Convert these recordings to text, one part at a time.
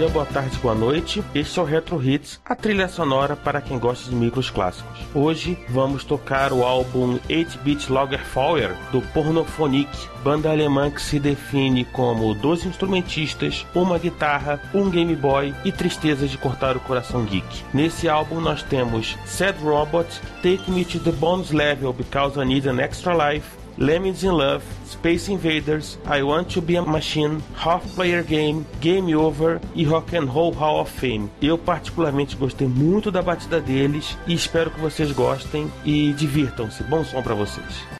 dia, boa tarde, boa noite. Este é o Retro Hits, a trilha sonora para quem gosta de micros clássicos. Hoje vamos tocar o álbum 8-Bit Lagerfeuer do Pornophonic, banda alemã que se define como 12 instrumentistas, uma guitarra, um Game Boy e tristezas de cortar o coração geek. Nesse álbum nós temos Sad Robot, Take Me to the Bones Level Because I Need an Extra Life, Lemmings in Love, Space Invaders, I Want to Be a Machine, Half Player Game, Game Over e Rock and Roll Hall of Fame. Eu particularmente gostei muito da batida deles e espero que vocês gostem e divirtam-se. Bom som para vocês.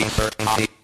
Tell me what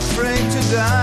afraid to die.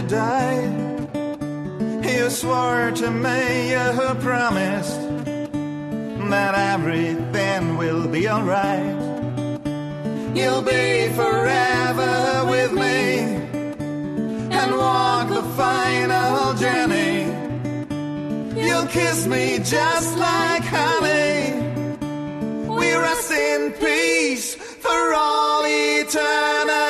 to die. You swore to me, you promised that everything will be alright. You'll be forever with me and walk the final journey. You'll kiss me just like honey. We rest in peace for all eternity.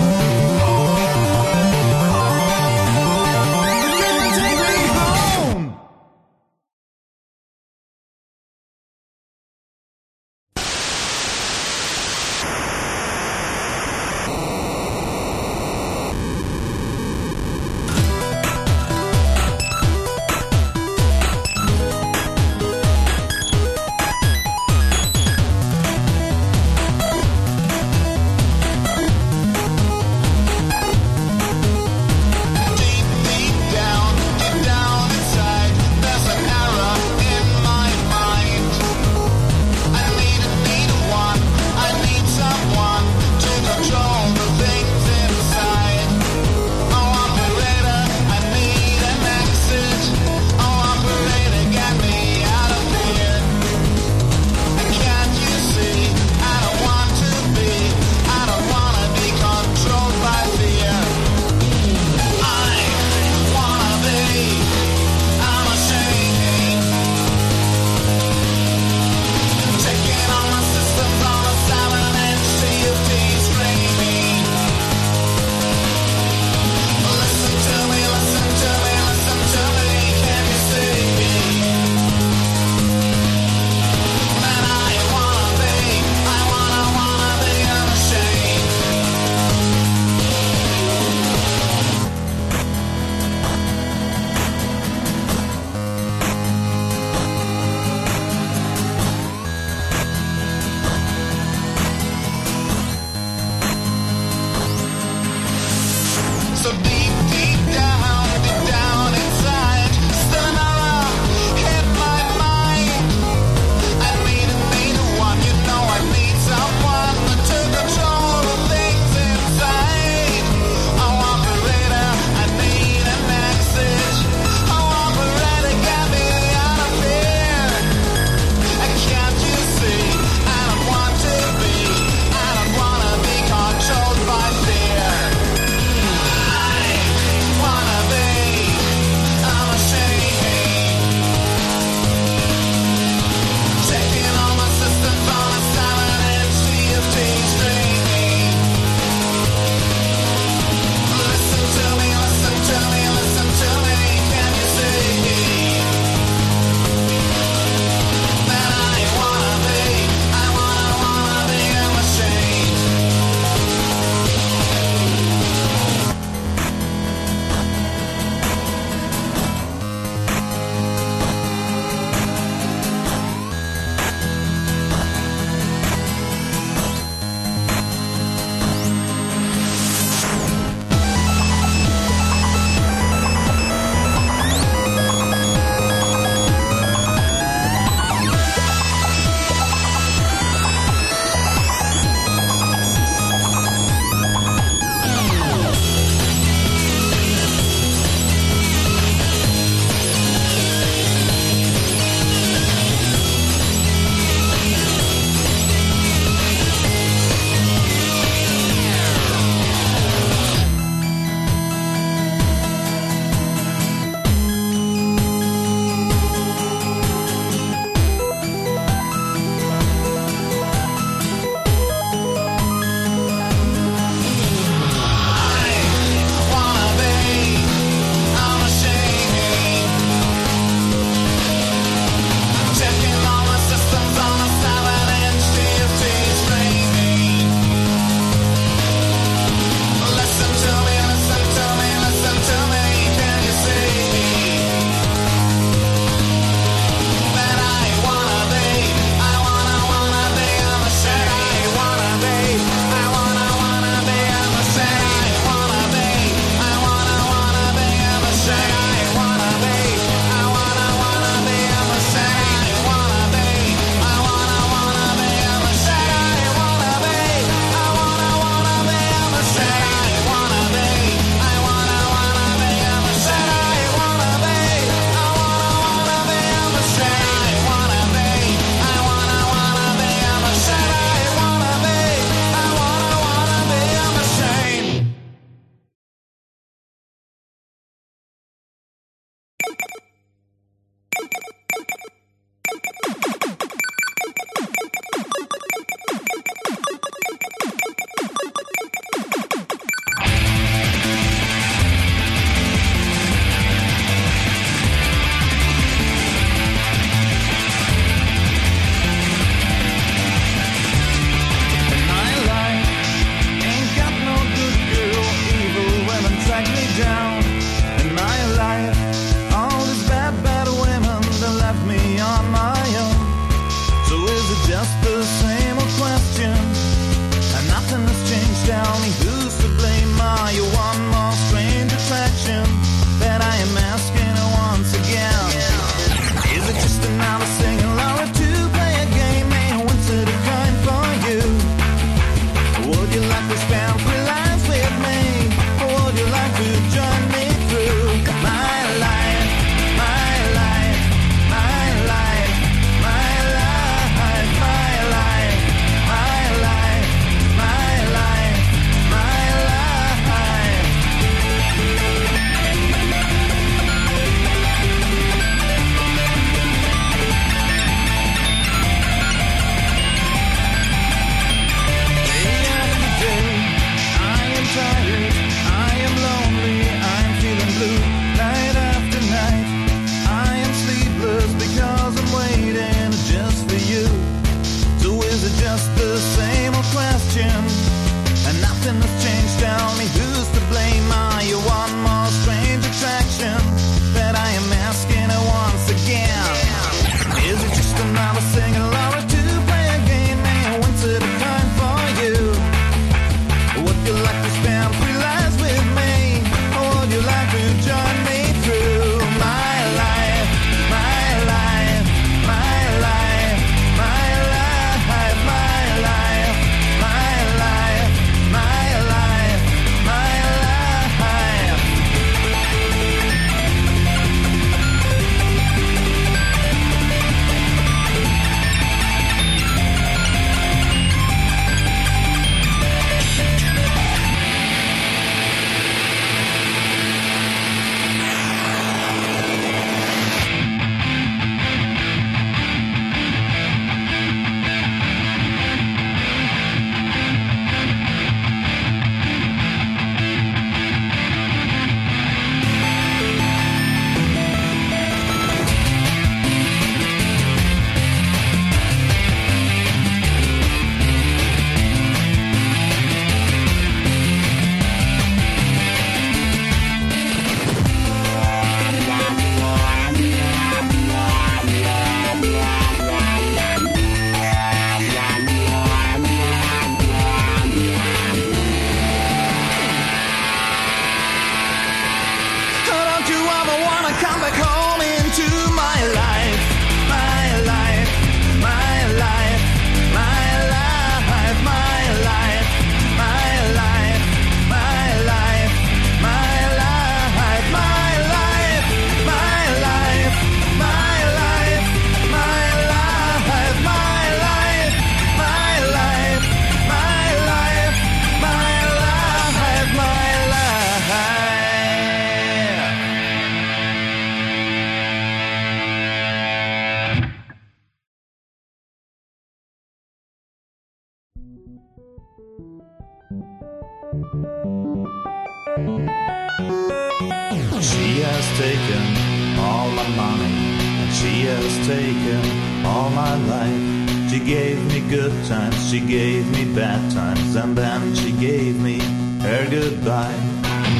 and then she gave me her goodbye.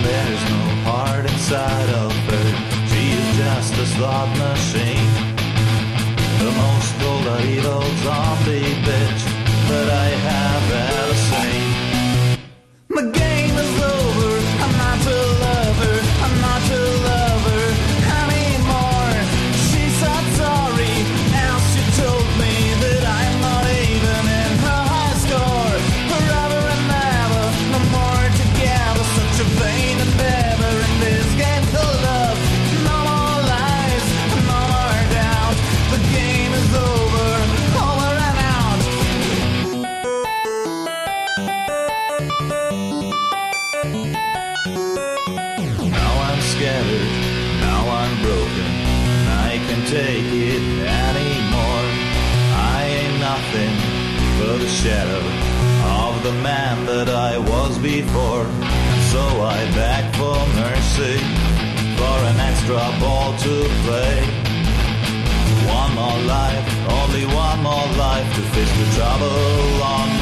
There's no heart inside of her, she is just a slot machine. The most cold evil zombie bitch that I have. the man that I was before. So I beg for mercy, for an extra ball to play. One more life, only one more life to fish the trouble on.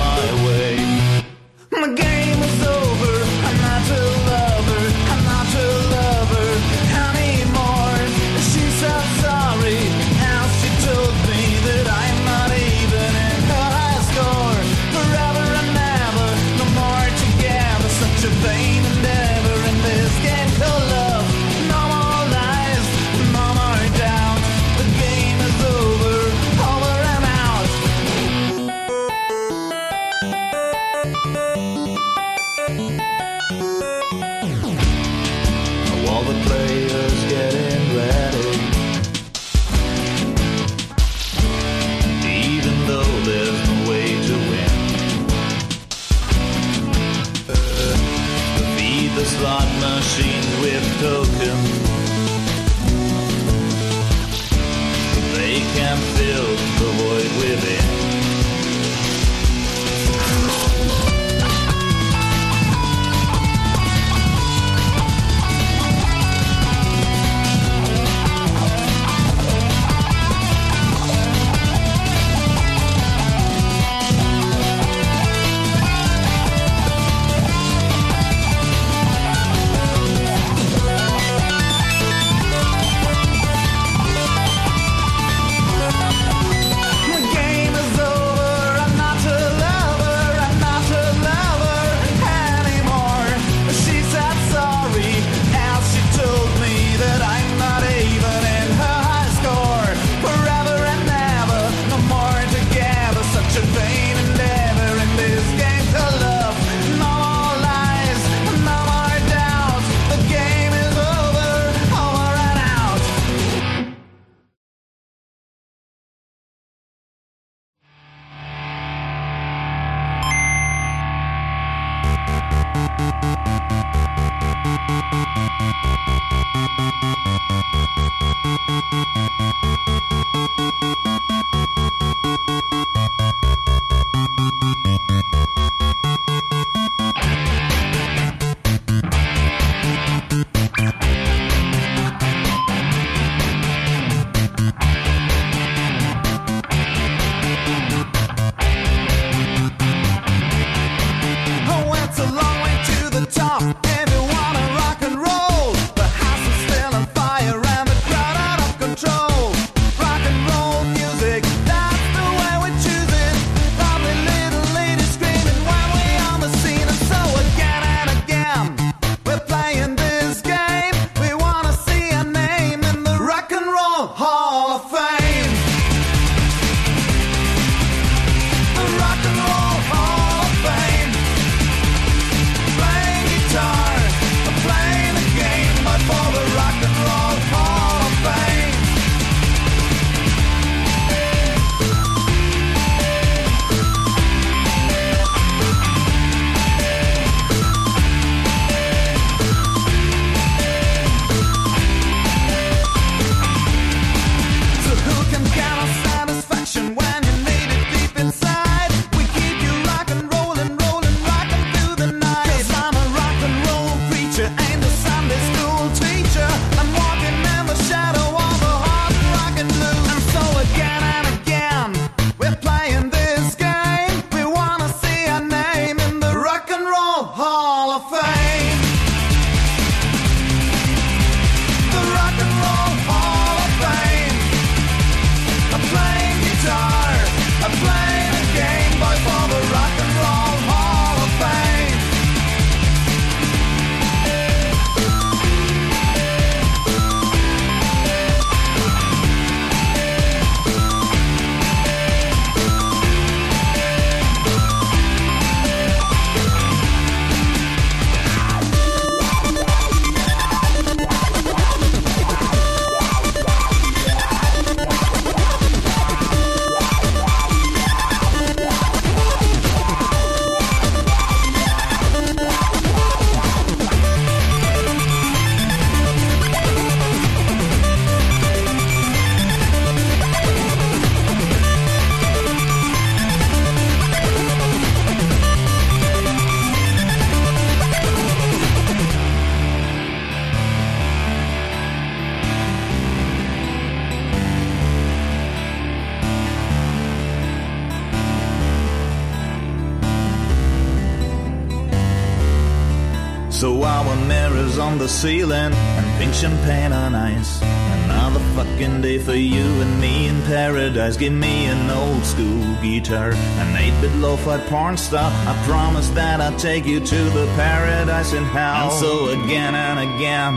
Ceiling and pink champagne on ice. Another fucking day for you and me in paradise. Give me an old school guitar, an 8-bit lo-fi porn star. I promise that I'll take you to the paradise in hell. And so again and again.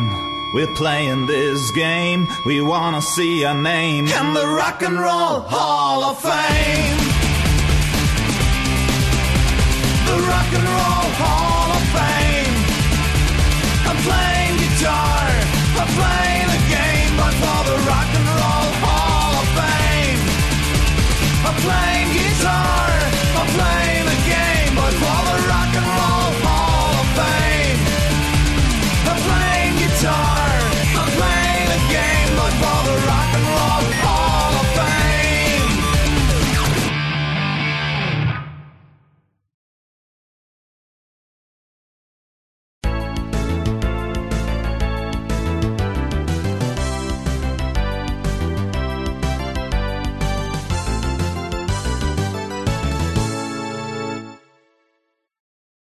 We're playing this game. We wanna see our name in the Rock and Roll Hall of Fame. The Rock and Roll Hall of Fame. I'm playing playing.